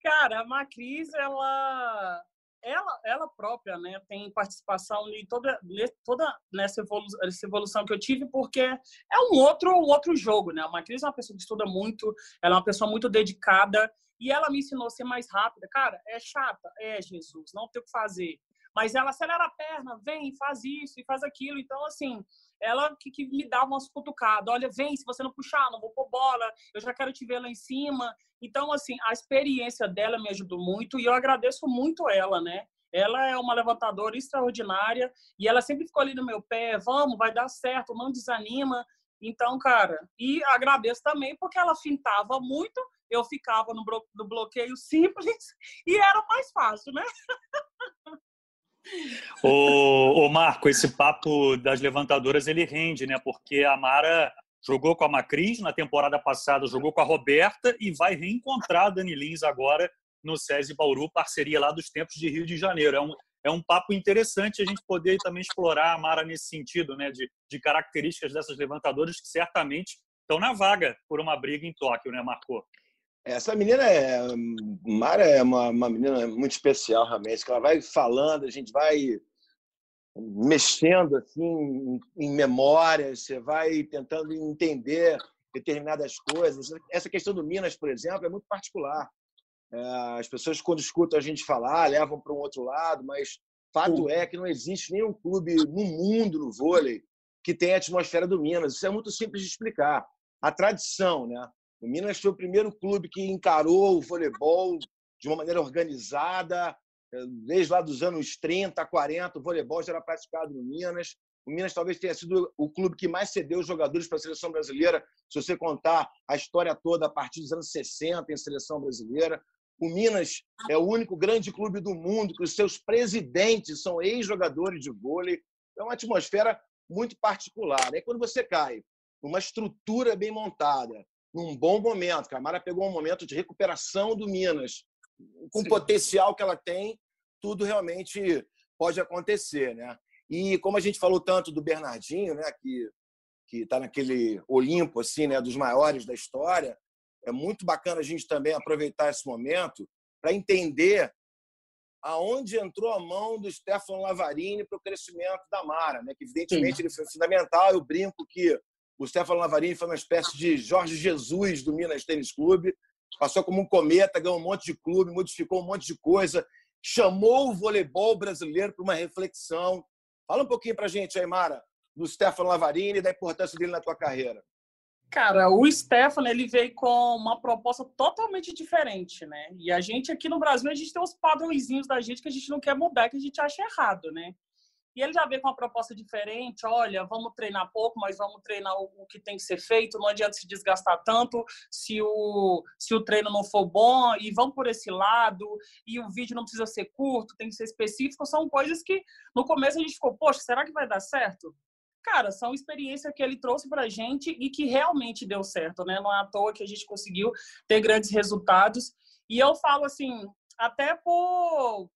Cara, a Macris, ela ela, ela própria né, tem participação em toda, toda nessa evolução, essa evolução que eu tive, porque é um outro, outro jogo. Né? A Macris é uma pessoa que estuda muito, ela é uma pessoa muito dedicada, e ela me ensinou a ser mais rápida. Cara, é chata? É, Jesus, não tem o que fazer. Mas ela acelera a perna, vem, faz isso e faz aquilo. Então, assim, ela que, que me dava umas cutucadas. Olha, vem, se você não puxar, não vou pôr bola, eu já quero te ver lá em cima. Então, assim, a experiência dela me ajudou muito e eu agradeço muito ela, né? Ela é uma levantadora extraordinária e ela sempre ficou ali no meu pé, vamos, vai dar certo, não desanima. Então, cara, e agradeço também porque ela fintava muito, eu ficava no, bloqueio simples [LAUGHS] e era mais fácil, né? [LAUGHS] O Marco, esse papo das levantadoras ele rende, né? Porque a Mara jogou com a Macris na temporada passada, jogou com a Roberta e vai reencontrar a Dani Lins agora no SESI Bauru, parceria lá dos tempos de Rio de Janeiro. É um, é um papo interessante a gente poder também explorar a Mara nesse sentido, né? De, de características dessas levantadoras que certamente estão na vaga por uma briga em Tóquio, né, Marco? Essa menina é. Mara é uma, uma menina muito especial, realmente, que ela vai falando, a gente vai mexendo assim em, em memórias, você vai tentando entender determinadas coisas. Essa questão do Minas, por exemplo, é muito particular. É, as pessoas, quando escutam a gente falar, levam para um outro lado, mas fato é que não existe nenhum clube no mundo no vôlei que tenha a atmosfera do Minas. Isso é muito simples de explicar. A tradição, né? O Minas foi o primeiro clube que encarou o voleibol de uma maneira organizada, eh, desde lá dos anos 30, 40, o voleibol já era praticado no Minas. O Minas talvez tenha sido o clube que mais cedeu jogadores para a seleção brasileira, se você contar a história toda a partir dos anos 60 em seleção brasileira. O Minas é o único grande clube do mundo que os seus presidentes são ex-jogadores de vôlei. É uma atmosfera muito particular. Aí quando você cai numa estrutura bem montada, num bom momento. Camara pegou um momento de recuperação do Minas. Com Sim. o potencial que ela tem, tudo realmente pode acontecer, né? E como a gente falou tanto do Bernardinho, né, que que está naquele Olimpo assim, né, dos maiores da história, é muito bacana a gente também aproveitar esse momento para entender aonde entrou a mão do Stefano Lavarini para o crescimento da Mara, né? Que evidentemente Sim. ele foi fundamental. Eu brinco que o Stefano Lavarini foi uma espécie de Jorge Jesus do Minas Tênis Clube. Passou como um cometa, ganhou um monte de clube, modificou um monte de coisa, chamou o voleibol brasileiro para uma reflexão. Fala um pouquinho para a gente, Aymara, do Stefano Lavarini e da importância dele na tua carreira. Cara, o Stefano ele veio com uma proposta totalmente diferente, né? E a gente aqui no Brasil a gente tem uns padrõezinhos da gente que a gente não quer mudar, que a gente acha errado, né? E ele já veio com uma proposta diferente. Olha, vamos treinar pouco, mas vamos treinar o, que tem que ser feito. Não adianta se desgastar tanto se o, se o treino não for bom. E vamos por esse lado. E o vídeo não precisa ser curto, tem que ser específico. São coisas que no começo a gente ficou, poxa, será que vai dar certo? Cara, são experiências que ele trouxe para a gente e que realmente deu certo, né? Não é à toa que a gente conseguiu ter grandes resultados. E eu falo assim, até por,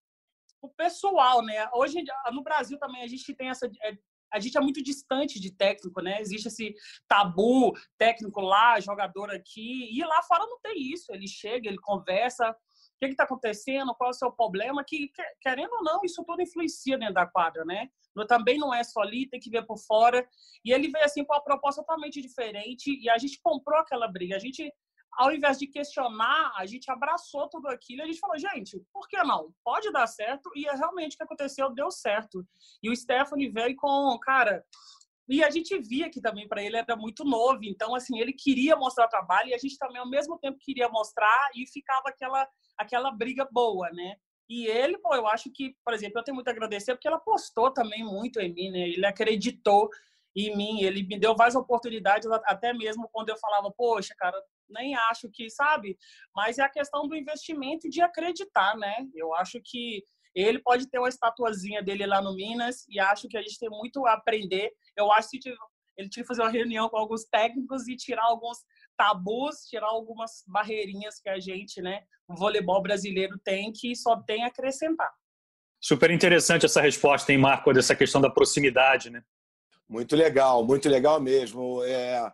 o pessoal, né? Hoje no Brasil também a gente tem essa é, a gente é muito distante de técnico, né? Existe esse tabu técnico lá, jogador aqui, e lá fora não tem isso. Ele chega, ele conversa, o que está acontecendo, qual é o seu problema, que querendo ou não, isso tudo influencia dentro da quadra, né? Também não é só ali, tem que ver por fora. E ele veio assim com uma proposta totalmente diferente e a gente comprou aquela briga. A gente ao invés de questionar, a gente abraçou tudo aquilo e a gente falou, gente, por que não? Pode dar certo. E é realmente o que aconteceu, deu certo. E o Stephanie veio com, cara, e a gente via que também para ele era muito novo, então assim, ele queria mostrar trabalho e a gente também ao mesmo tempo queria mostrar e ficava aquela aquela briga boa, né? E ele, pô, eu acho que, por exemplo, eu tenho muito a agradecer porque ela apostou também muito em mim, né? Ele acreditou em mim, ele me deu várias oportunidades, até mesmo quando eu falava, poxa, cara, nem acho que, sabe? Mas é a questão do investimento e de acreditar, né? Eu acho que ele pode ter uma estatuazinha dele lá no Minas e acho que a gente tem muito a aprender. Eu acho que ele tinha que fazer uma reunião com alguns técnicos e tirar alguns tabus, tirar algumas barreirinhas que a gente, né, o voleibol brasileiro tem que só tem a acrescentar. Super interessante essa resposta, hein, Marco, dessa questão da proximidade, né? Muito legal, muito legal mesmo. É...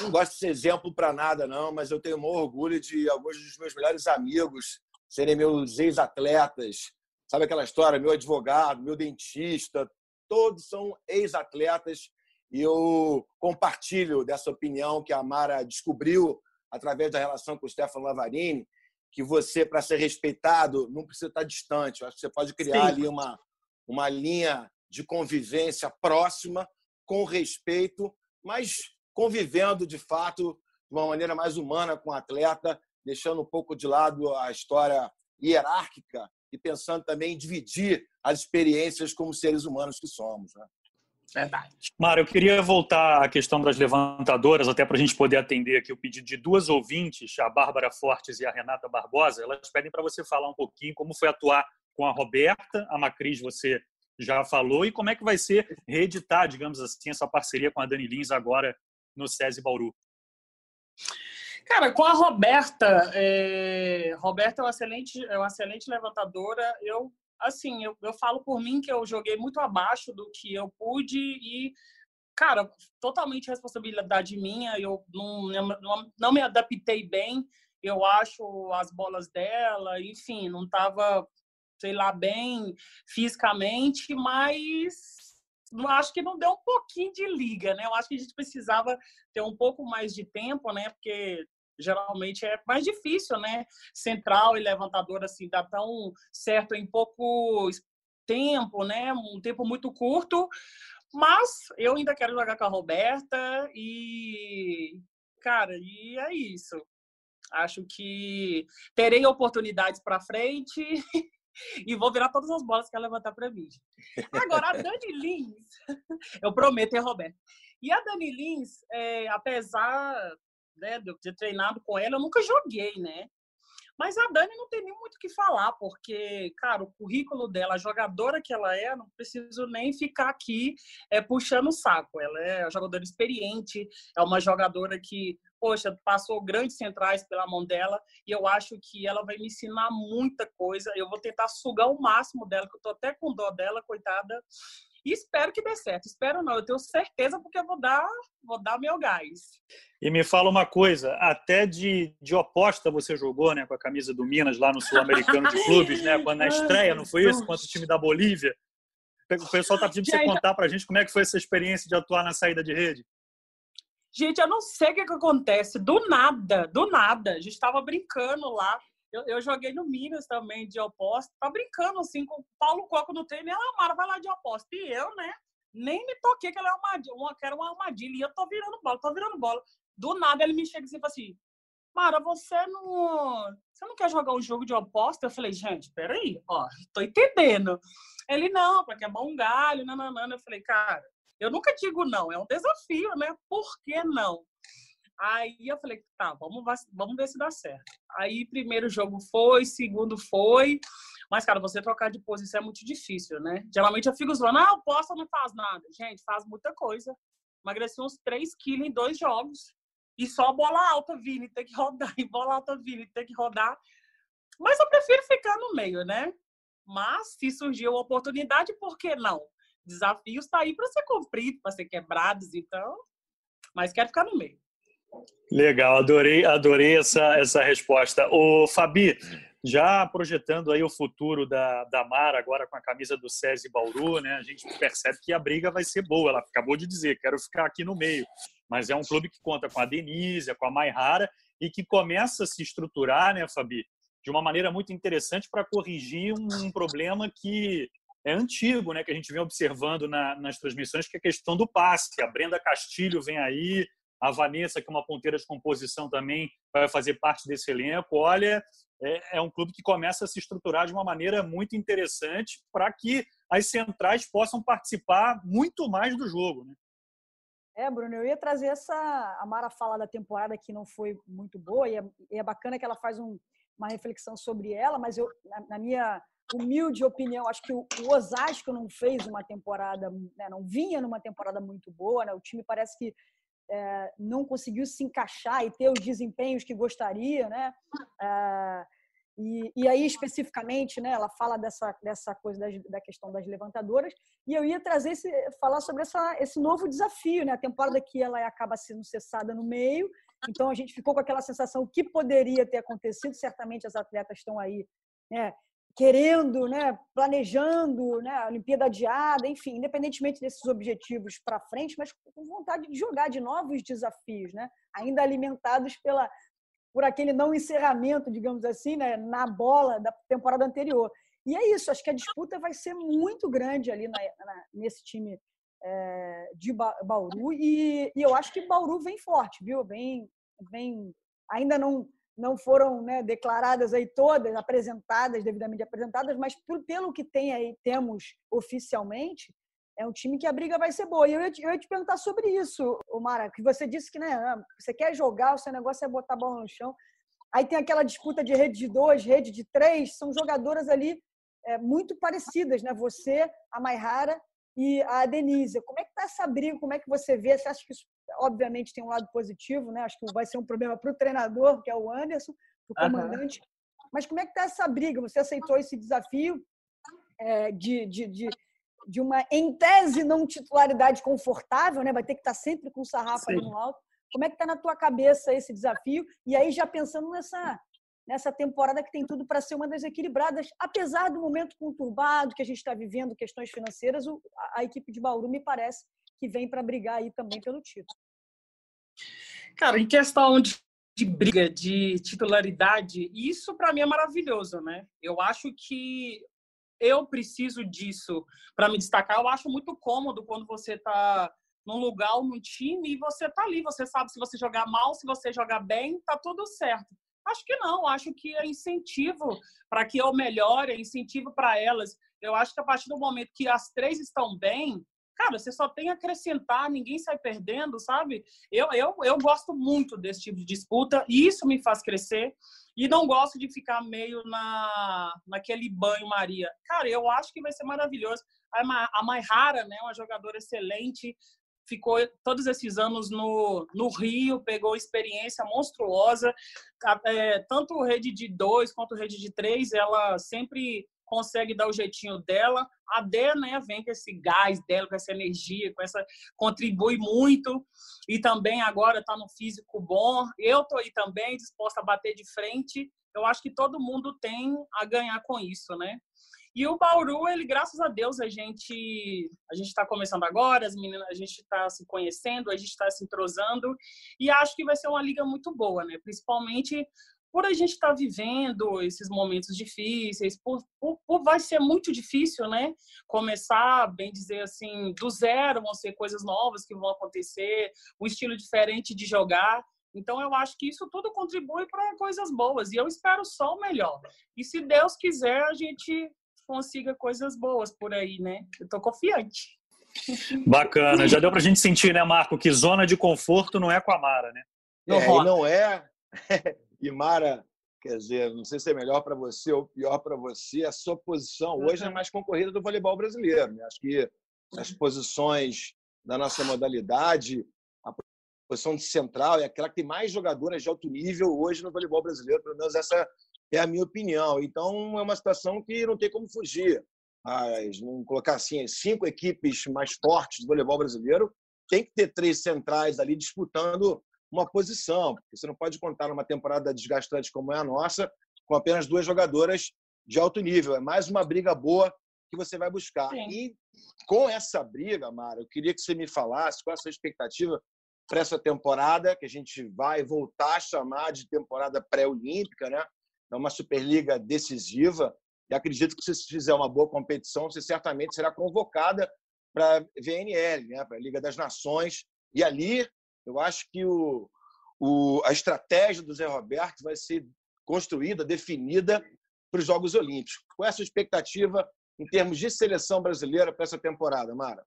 Não gosto de ser exemplo para nada, não, mas eu tenho um orgulho de alguns dos meus melhores amigos serem meus ex-atletas, Sabe aquela história? Meu advogado, meu dentista, todos são ex-atletas e eu compartilho dessa opinião que a Mara descobriu através da relação com o Stefano Lavarini, que você, para ser respeitado, não precisa estar distante. Eu acho que você pode criar Sim. ali uma, uma linha de convivência próxima, com respeito, mas convivendo de fato de uma maneira mais humana com o atleta, deixando um pouco de lado a história hierárquica e pensando também em dividir as experiências como seres humanos que somos. Né? Verdade. Mário, eu queria voltar à questão das levantadoras, até para a gente poder atender aqui o pedido de duas ouvintes, a Bárbara Fortes e a Renata Barbosa. Elas pedem para você falar um pouquinho como foi atuar com a Roberta, a Macris você já falou, e como é que vai ser reeditar, digamos assim, essa parceria com a Dani Lins agora no SESI Bauru. Cara, com a Roberta, é... Roberta é uma excelente, é uma excelente levantadora. Eu, assim, eu, eu falo por mim que eu joguei muito abaixo do que eu pude e, cara, totalmente responsabilidade minha. Eu não, não, não me adaptei bem. Eu acho as bolas dela, enfim, não estava, sei lá, bem fisicamente, mas acho que não deu um pouquinho de liga, né? Eu acho que a gente precisava ter um pouco mais de tempo, né? Porque geralmente é mais difícil, né? Central e levantador assim dá tão certo em pouco tempo, né? Um tempo muito curto. Mas eu ainda quero jogar com a Roberta e cara, e é isso. Acho que terei oportunidades para frente [LAUGHS] [LAUGHS] e vou virar todas as bolas que ela levantar para mim. Agora, a Dani Lins, [LAUGHS] eu prometo, é Roberto. E a Dani Lins, é, apesar né, de eu ter treinado com ela, eu nunca joguei, né? Mas a Dani não tem nem muito o que falar, porque, cara, o currículo dela, a jogadora que ela é, não preciso nem ficar aqui é, puxando o saco. Ela é uma jogadora experiente, é uma jogadora que, poxa, passou grandes centrais pela mão dela, e eu acho que ela vai me ensinar muita coisa. Eu vou tentar sugar o máximo dela, que eu tô até com dó dela, coitada. E espero que dê certo. Espero não, eu tenho certeza porque eu vou dar, vou dar meu gás. E me fala uma coisa, até de, de oposta você jogou, né, com a camisa do Minas lá no Sul-Americano de [LAUGHS] Clubes, né, quando na estreia, não foi isso, contra o time da Bolívia? O pessoal tá pedindo para você contar para a gente como é que foi essa experiência de atuar na saída de rede. Gente, eu não sei o que, que acontece. Do nada, do nada. A gente estava brincando lá. Eu, eu, joguei no Minas também, de oposta. Tá brincando, assim, com o Paulo Coco no treino. E ela, Mara, vai lá de oposta. E eu, né? Nem me toquei que ela é uma uma, que era uma armadilha. E eu tô virando bola, tô virando bola. Do nada ele me chega assim e fala assim: Mara, você não. Você não quer jogar um jogo de oposta? Eu falei, gente, peraí, ó, tô entendendo. Ele, não, porque é bom galho, nananana. Eu falei, cara, eu nunca digo não, é um desafio, né? Por que não? Aí eu falei, tá, vamos, vamos ver se dá certo. Aí primeiro jogo foi, segundo foi. Mas, cara, você trocar de posição é muito difícil, né? Geralmente eu fico zoando, ah, o posta não faz nada. Gente, faz muita coisa. Emagreci uns 3 quilos em dois jogos. E só bola alta vindo e ter que rodar. [LAUGHS] E bola alta vindo e ter que rodar. Mas eu prefiro ficar no meio, né? Mas se surgiu a oportunidade, por que não? Desafios tá aí para ser cumprido, para ser quebrados, então. Mas quero ficar no meio. Legal, adorei, adorei essa, essa resposta. O Fabi, já projetando aí o futuro da, da Mara agora com a camisa do SESI Bauru, né? A gente percebe que a briga vai ser boa. Ela acabou de dizer, quero ficar aqui no meio. Mas é um clube que conta com a Denise, com a Maihara e que começa a se estruturar, né, Fabi, de uma maneira muito interessante para corrigir um, um problema que é antigo, né, que a gente vem observando na, nas transmissões, que é a questão do passe. A Brenda Castilho vem aí, a Vanessa, que é uma ponteira de composição também, vai fazer parte desse elenco. Olha, é, é um clube que começa a se estruturar de uma maneira muito interessante para que as centrais possam participar muito mais do jogo. Né? É, Bruno, eu ia trazer essa. A Mara fala da temporada que não foi muito boa, e é, e é bacana que ela faz um, uma reflexão sobre ela, mas eu, na, na minha humilde opinião, acho que o, o Osasco não fez uma temporada, né, não vinha numa temporada muito boa, né? o time parece que é, não conseguiu se encaixar e ter os desempenhos que gostaria, né? É, e, e, aí, especificamente, né, ela fala dessa, dessa coisa das, da questão das levantadoras, e eu ia trazer esse, falar sobre essa, esse novo desafio, né? A temporada que ela acaba sendo cessada no meio, então a gente ficou com aquela sensação que poderia ter acontecido, certamente as atletas estão aí né, querendo, né, planejando, né, a Olimpíada adiada, enfim, independentemente desses objetivos para frente, mas com vontade de jogar de novos desafios, né, ainda alimentados pela por aquele não encerramento, digamos assim, né, na bola da temporada anterior. E é isso, acho que a disputa vai ser muito grande ali na, na, nesse time é, de Bauru e, e, eu acho que Bauru vem forte, viu? Vem, vem ainda não não foram né, declaradas aí todas, apresentadas, devidamente apresentadas, mas pelo que tem aí, temos oficialmente, é um time que a briga vai ser boa. E eu ia, te, eu ia te perguntar sobre isso, Mara, que você disse que né, ah, você quer jogar, o seu negócio é botar a bola no chão. Aí tem aquela disputa de rede de dois, rede de três, são jogadoras ali é, muito parecidas, né? Você, a Maihara e a Denise. Como é que tá essa briga? Como é que você vê? Você acha que isso obviamente tem um lado positivo, né? Acho que vai ser um problema para o treinador, que é o Anderson, para o comandante. Uhum. Mas como é que está essa briga? Você aceitou esse desafio é, de, de, de, de, uma, em tese, não titularidade confortável, né? Vai ter que estar tá sempre com o sarrafo ali no alto. Como é que está na tua cabeça esse desafio? E aí, já pensando nessa, nessa temporada que tem tudo para ser uma das equilibradas, apesar do momento conturbado que a gente está vivendo, questões financeiras, a, a equipe de Bauru me parece que vem para brigar aí também pelo título. Cara, em questão de, de briga, de titularidade, isso para mim é maravilhoso, né? Eu acho que eu preciso disso para me destacar. Eu acho muito cômodo quando você está num lugar num time e você tá ali, você sabe se você jogar mal, se você jogar bem, tá tudo certo. Acho que não, acho que é incentivo para que eu melhore, é incentivo para elas. Eu acho que a partir do momento que as três estão bem, cara, você só tem a acrescentar, ninguém sai perdendo, sabe? Eu, eu, eu gosto muito desse tipo de disputa e isso me faz crescer. E não gosto de ficar meio na, naquele banho-maria. Cara, eu acho que vai ser maravilhoso. A Maihara, né, uma jogadora excelente, ficou todos esses anos no, no Rio, pegou experiência monstruosa. É, tanto rede de dois quanto rede de três, ela sempre consegue dar o jeitinho dela. A Dé, né, vem com esse gás dela, com essa energia, com essa contribui muito e também agora está no físico bom. Eu tô aí também disposta a bater de frente. Eu acho que todo mundo tem a ganhar com isso, né? E o Bauru, ele, graças a Deus, a gente a gente está começando agora, as meninas, a gente está se conhecendo, a gente está se entrosando e acho que vai ser uma liga muito boa, né? Principalmente por a gente estar tá vivendo esses momentos difíceis, por, por, por, vai ser muito difícil, né? Começar, bem dizer assim, do zero, vão ser coisas novas que vão acontecer, um estilo diferente de jogar. Então, eu acho que isso tudo contribui para coisas boas e eu espero só o melhor. E se Deus quiser, a gente consiga coisas boas por aí, né? Eu tô confiante. Bacana. Já deu para a gente sentir, né, Marco, que zona de conforto não é com a Mara, né? Não, é, não é. [LAUGHS] E Mara, quer dizer, não sei se é melhor para você ou pior para você, a sua posição hoje é mais concorrida do voleibol brasileiro. Né? Acho que as posições da nossa modalidade, a posição de central é aquela que tem mais jogadoras de alto nível hoje no voleibol brasileiro, pelo menos essa é a minha opinião. Então, é uma situação que não tem como fugir. Mas, vamos colocar assim, cinco equipes mais fortes do voleibol brasileiro, tem que ter três centrais ali disputando uma posição, porque você não pode contar numa temporada desgastante como é a nossa com apenas duas jogadoras de alto nível. É mais uma briga boa que você vai buscar. Sim. E com essa briga, Mara, eu queria que você me falasse qual é a sua expectativa para essa temporada, que a gente vai voltar a chamar de temporada pré-olímpica, né? É uma Superliga decisiva. E acredito que se fizer uma boa competição, você certamente será convocada para a VNL, né? para a Liga das Nações. E ali, eu acho que o, o, a estratégia do Zé Roberto vai ser construída, definida para os Jogos Olímpicos. Qual é a sua expectativa em termos de seleção brasileira para essa temporada, Mara?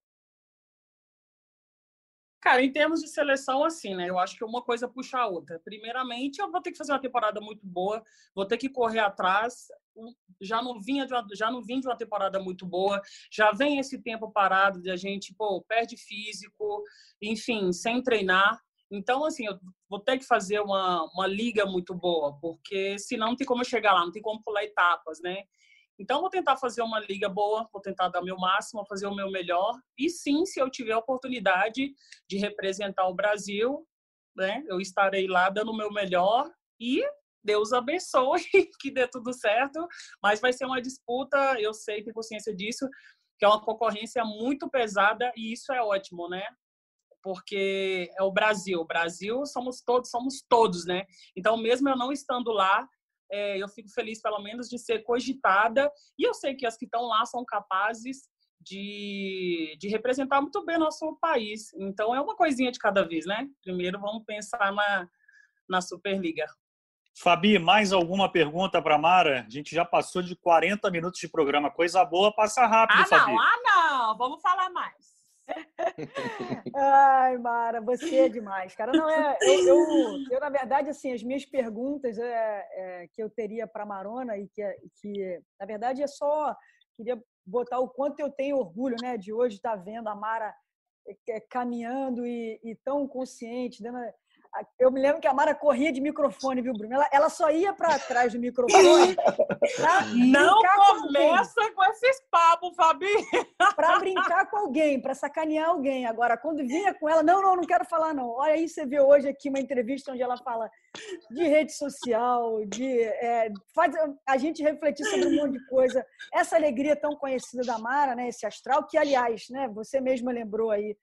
Cara, em termos de seleção, assim, né? Eu acho que uma coisa puxa a outra. Primeiramente, eu vou ter que fazer uma temporada muito boa, vou ter que correr atrás. Já não vinha de uma, já não vim de uma temporada muito boa, já vem esse tempo parado de a gente, pô, perde físico, enfim, sem treinar. Então, assim, eu vou ter que fazer uma, uma liga muito boa, porque senão não tem como eu chegar lá, não tem como pular etapas, né? Então, vou tentar fazer uma liga boa, vou tentar dar meu máximo, fazer o meu melhor. E sim, se eu tiver a oportunidade de representar o Brasil, né, eu estarei lá dando o meu melhor e Deus abençoe, [LAUGHS] que dê tudo certo. Mas vai ser uma disputa, eu sei, tenho consciência disso, que é uma concorrência muito pesada e isso é ótimo, né? Porque é o Brasil. O Brasil somos todos, somos todos, né? Então, mesmo eu não estando lá, é, eu fico feliz, pelo menos, de ser cogitada. E eu sei que as que estão lá são capazes de, de representar muito bem nosso país. Então, é uma coisinha de cada vez, né? Primeiro, vamos pensar na, na Superliga. Fabi, mais alguma pergunta para Mara? A gente já passou de 40 minutos de programa. Coisa boa, passa rápido, ah, Fabi. Não, ah, não! Vamos falar mais. [LAUGHS] Ai, Mara, você é demais, cara. Não é, eu, eu, eu, na verdade, assim, as minhas perguntas é, é que eu teria para Marona e que, que, na verdade, é só queria botar o quanto eu tenho orgulho, né, de hoje estar vendo a Mara é, caminhando e, e tão consciente, dando, eu me lembro que a Mara corria de microfone, viu, Bruno? Ela, ela só ia para trás do microfone. [LAUGHS] Não começa com, com esses papos, Fabi. [LAUGHS] Para brincar com alguém, para sacanear alguém. Agora, quando vinha com ela, não, não, não quero falar, não. Olha aí, você vê hoje aqui uma entrevista onde ela fala de rede social, de é, faz a gente refletir sobre um monte de coisa. Essa alegria tão conhecida da Mara, né? Esse astral, que, aliás, né, você mesma lembrou aí,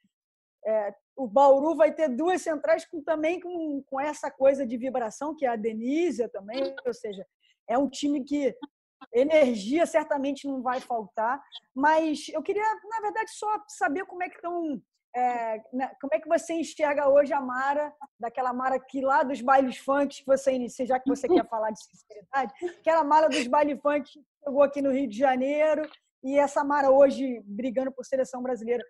é, o Bauru vai ter duas centrais com, também com, com essa coisa de vibração, que é a Denise também, ou seja, é um time que energia certamente não vai faltar, mas eu queria, na verdade, só saber como é que estão. É, né, como é que você enxerga hoje a Mara, daquela Mara que lá dos bailes funk você inicia, já que você quer falar de sinceridade, aquela Mara dos bailes funk que chegou aqui no Rio de Janeiro, e essa Mara hoje brigando por seleção brasileira.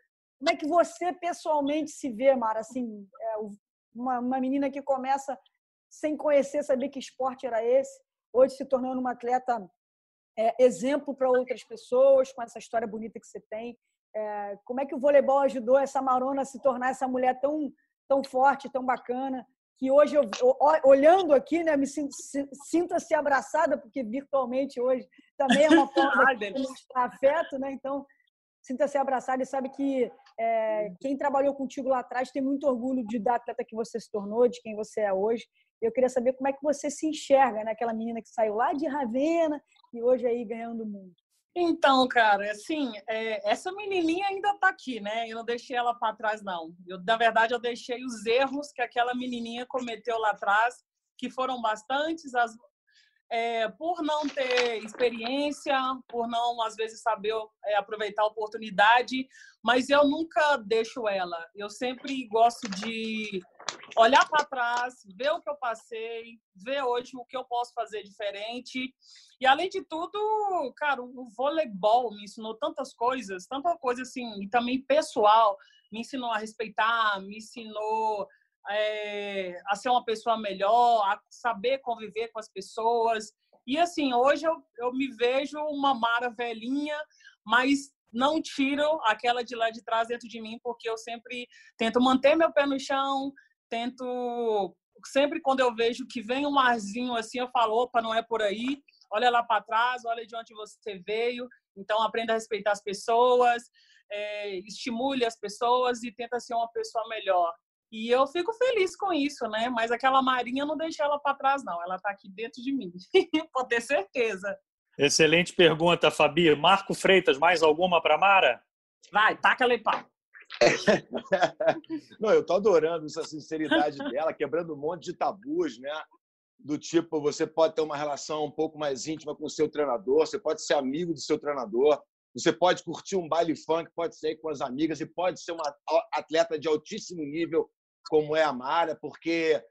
Como é que você pessoalmente se vê, Mara? Assim, é, uma, uma menina que começa sem conhecer, saber que esporte era esse, hoje se tornando uma atleta é, exemplo para outras pessoas, com essa história bonita que você tem. É, como é que o voleibol ajudou essa Marona a se tornar essa mulher tão, tão forte, tão bacana? Que hoje, eu, olhando aqui, né, me sinta-se abraçada, porque virtualmente hoje também é uma [LAUGHS] forma de mostrar afeto, né? Então, sinta-se abraçado e sabe que é, quem trabalhou contigo lá atrás tem muito orgulho de dar atleta que você se tornou, de quem você é hoje. Eu queria saber como é que você se enxerga, né? Aquela menina que saiu lá de Ravena e hoje aí ganhando o mundo. Então, cara, assim, é, essa menininha ainda está aqui, né? Eu não deixei ela para trás, não. Eu, na verdade, eu deixei os erros que aquela menininha cometeu lá atrás, que foram bastantes, as, é, por não ter experiência, por não, às vezes, saber é, aproveitar a oportunidade, mas eu nunca deixo ela. Eu sempre gosto de olhar para trás, ver o que eu passei, ver hoje o que eu posso fazer diferente. E, além de tudo, cara, o voleibol me ensinou tantas coisas, tanta coisa assim, e também pessoal, me ensinou a respeitar, me ensinou é, a ser uma pessoa melhor, a saber conviver com as pessoas. E assim, hoje eu, eu me vejo uma Mara velhinha, mas não tiro aquela de lá de trás dentro de mim, porque eu sempre tento manter meu pé no chão, tento. Sempre quando eu vejo que vem um arzinho assim, eu falo: opa, não é por aí, olha lá para trás, olha de onde você veio. Então, aprenda a respeitar as pessoas, é, estimule as pessoas e tenta ser uma pessoa melhor. E eu fico feliz com isso, né? Mas aquela Marinha não deixa ela para trás, não. Ela está aqui dentro de mim, [LAUGHS] pode ter certeza. Excelente pergunta, Fabi. Marco Freitas, mais alguma para Mara? Vai, taca ali pau. [LAUGHS] não, eu tô adorando essa sinceridade [LAUGHS] dela, quebrando um monte de tabus, né? do tipo, você pode ter uma relação um pouco mais íntima com o seu treinador, você pode ser amigo do seu treinador, você pode curtir um baile funk, pode ser com as amigas e pode ser uma atleta de altíssimo nível, como é a Mara, porque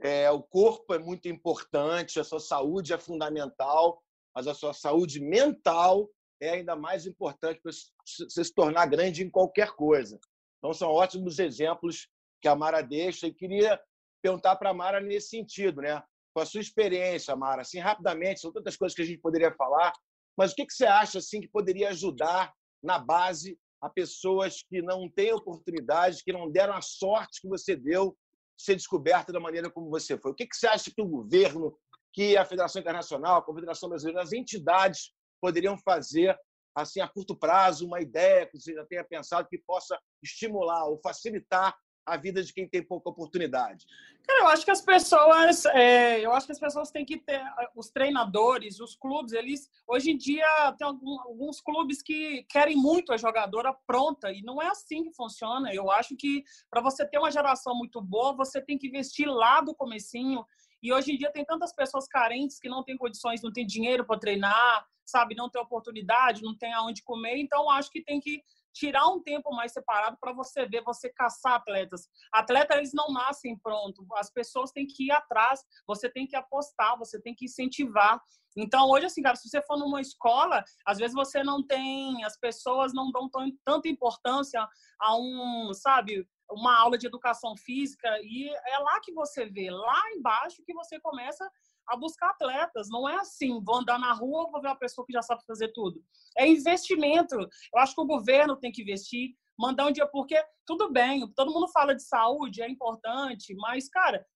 é, o corpo é muito importante, a sua saúde é fundamental, mas a sua saúde mental é ainda mais importante para você se tornar grande em qualquer coisa. Então, são ótimos exemplos que a Mara deixa e queria perguntar para a Mara nesse sentido, né? Com a sua experiência, Mara, assim, rapidamente, são tantas coisas que a gente poderia falar, mas o que, que você acha assim que poderia ajudar na base a pessoas que não têm oportunidade, que não deram a sorte que você deu de ser descoberta da maneira como você foi? O que, que você acha que o governo, que a Federação Internacional, a Confederação Brasileira, as entidades poderiam fazer assim a curto prazo, uma ideia que você já tenha pensado que possa estimular ou facilitar a vida de quem tem pouca oportunidade? Cara, eu acho que as pessoas, é, eu acho que as pessoas têm que ter os treinadores, os clubes, eles hoje em dia tem alguns clubes que querem muito a jogadora pronta e não é assim que funciona. Eu acho que para você ter uma geração muito boa, você tem que investir lá do comecinho. E hoje em dia tem tantas pessoas carentes que não têm condições, não têm dinheiro para treinar, sabe, não tem oportunidade, não tem aonde comer. Então acho que tem que tirar um tempo mais separado para você ver, você caçar atletas. Atletas, eles não nascem pronto. As pessoas têm que ir atrás, você tem que apostar, você tem que incentivar. Então, hoje, assim, cara, se você for numa escola, às vezes você não tem, as pessoas não dão tanta importância a um, sabe, uma aula de educação física, e é lá que você vê, lá embaixo que você começa a buscar atletas. Não é assim, vou andar na rua, vou ver uma pessoa que já sabe fazer tudo. É investimento. Eu acho que o governo tem que investir, mandar um dia, porque tudo bem, todo mundo fala de saúde, é importante, mas, cara,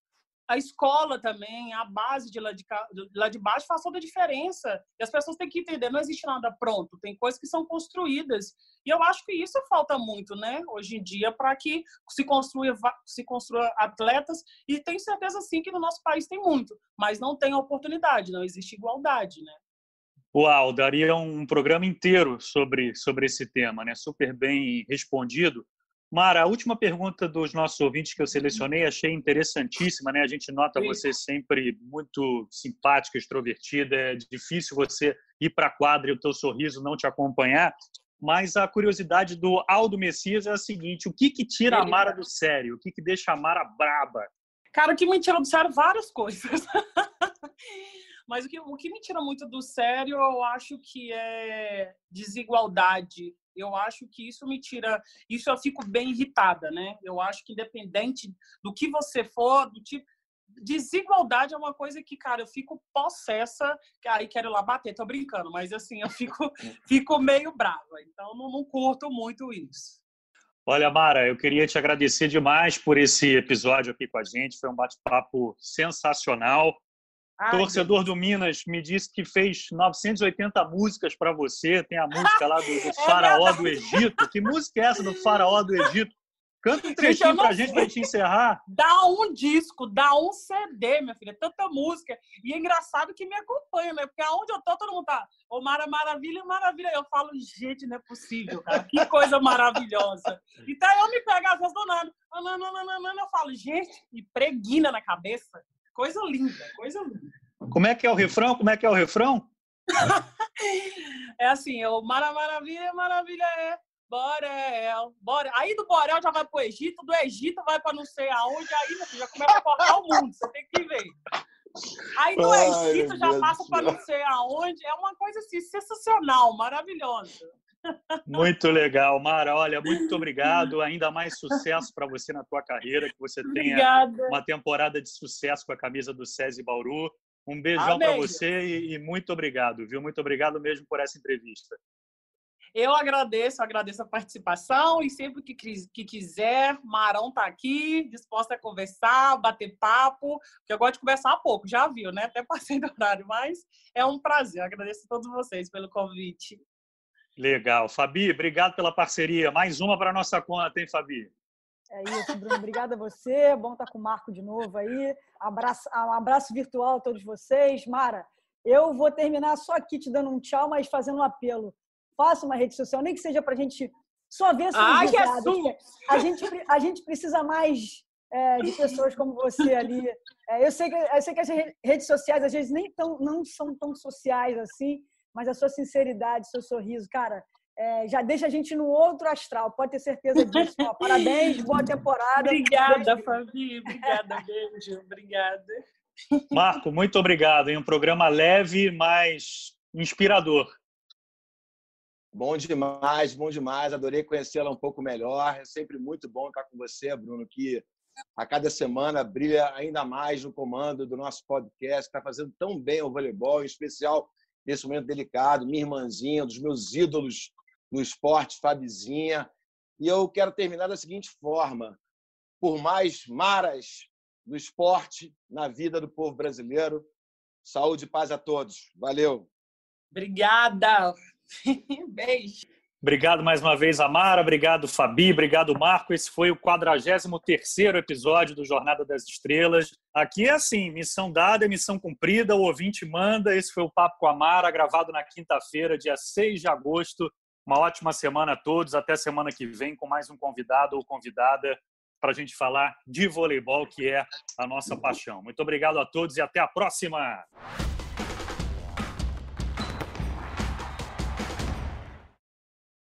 a escola também, a base de lá de, lá de baixo faz toda a diferença. E as pessoas têm que entender, não existe nada pronto, tem coisas que são construídas. E eu acho que isso falta muito, né, hoje em dia, para que se construa, se construa atletas. E tenho certeza, sim, que no nosso país tem muito, mas não tem oportunidade, não existe igualdade, né? Uau, daria um programa inteiro sobre, sobre esse tema, né? Super bem respondido. Mara, a última pergunta dos nossos ouvintes que eu selecionei achei interessantíssima, né? A gente nota Sim. você sempre muito simpática, extrovertida, é difícil você ir para a quadra e o teu sorriso não te acompanhar. Mas a curiosidade do Aldo Messias é a seguinte: o que que tira a Mara do sério? O que que deixa a Mara braba? Cara, o que me tira do sério várias coisas. [LAUGHS] Mas o que, o que me tira muito do sério, eu acho que é desigualdade eu acho que isso me tira, isso eu fico bem irritada, né? Eu acho que independente do que você for, do tipo desigualdade é uma coisa que, cara, eu fico possessa, aí quero lá bater, tô brincando, mas assim, eu fico [LAUGHS] fico meio brava. Então não, não curto muito isso. Olha, Mara, eu queria te agradecer demais por esse episódio aqui com a gente. Foi um bate-papo sensacional. Ai, Torcedor do Minas me disse que fez 980 músicas para você. Tem a [LAUGHS] música lá do, do é Faraó do Egito. Que música é essa do Faraó do Egito? Canta um trechinho pra gente pra gente encerrar. Dá um disco, dá um CD, minha filha. Tanta música. E é engraçado que me acompanha, né? Porque aonde eu tô, todo mundo tá. Ô, Mara, maravilha, maravilha. Eu falo, gente, não é possível, cara. Que coisa maravilhosa. Então eu me pego às vezes do nada. Eu falo, gente, e preguina na cabeça. Coisa linda, coisa linda. Como é que é o refrão? Como é que é o refrão? [LAUGHS] é assim, o Mara Maravilha, Maravilha é Borel, Borel. Aí do Borel já vai pro Egito, do Egito vai para não sei aonde, aí já começa a cortar o mundo, você tem que ver. Aí do Egito já passa para não sei aonde, é uma coisa assim sensacional, maravilhosa. Muito legal, Mara. Olha, muito obrigado. [LAUGHS] Ainda mais sucesso para você na tua carreira, que você tenha Obrigada. uma temporada de sucesso com a camisa do SESI Bauru. Um beijão para você e, e, muito obrigado, viu? Muito obrigado mesmo por essa entrevista. Eu agradeço, agradeço a participação e sempre que, que quiser, Marão tá aqui, disposta a conversar, bater papo, porque eu gosto de conversar pouco, já viu, né? Até passei do horário, mas é um prazer. Eu agradeço a todos vocês pelo convite. Legal. Fabi, obrigado pela parceria. Mais uma para nossa conta, hein, Fabi? É isso, Bruno. Obrigada a você. Bom estar com o Marco de novo aí. Abraço, um abraço virtual a todos vocês. Mara, eu vou terminar só aqui te dando um tchau, mas fazendo um apelo. Faça uma rede social, nem que seja para a gente só ver seus Ai. A gente, a gente precisa mais é, de pessoas como você ali. É, eu, sei que, eu sei que as redes sociais às vezes nem tão, não são tão sociais assim, mas a sua sinceridade, seu sorriso, cara, é, já deixa a gente no outro astral, pode ter certeza disso. Ó, parabéns, boa temporada. Obrigada, Fabi. Obrigada, beijo. Obrigada. Marco, muito obrigado. Em um programa leve, mas inspirador. Bom demais, bom demais. Adorei conhecê-la um pouco melhor. É sempre muito bom estar com você, Bruno, que a cada semana brilha ainda mais no comando do nosso podcast, está fazendo tão bem o voleibol, em especial nesse momento delicado. Minha irmãzinha, dos meus ídolos no esporte, Fabizinha. E eu quero terminar da seguinte forma: por mais maras do esporte na vida do povo brasileiro, saúde e paz a todos. Valeu. Obrigada. [LAUGHS] Beijo. Obrigado mais uma vez, Amara. Obrigado, Fabi. Obrigado, Marco. Esse foi o 43º episódio do Jornada das Estrelas. Aqui é assim, missão dada, missão cumprida, o ouvinte manda. Esse foi o Papo com a Amara, gravado na quinta-feira, dia 6 de agosto. Uma ótima semana a todos. Até semana que vem com mais um convidado ou convidada para a gente falar de voleibol, que é a nossa paixão. Muito obrigado a todos e até a próxima!